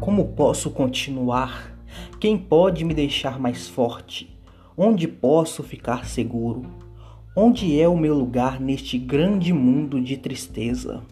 Como posso continuar? Quem pode me deixar mais forte? Onde posso ficar seguro? Onde é o meu lugar neste grande mundo de tristeza?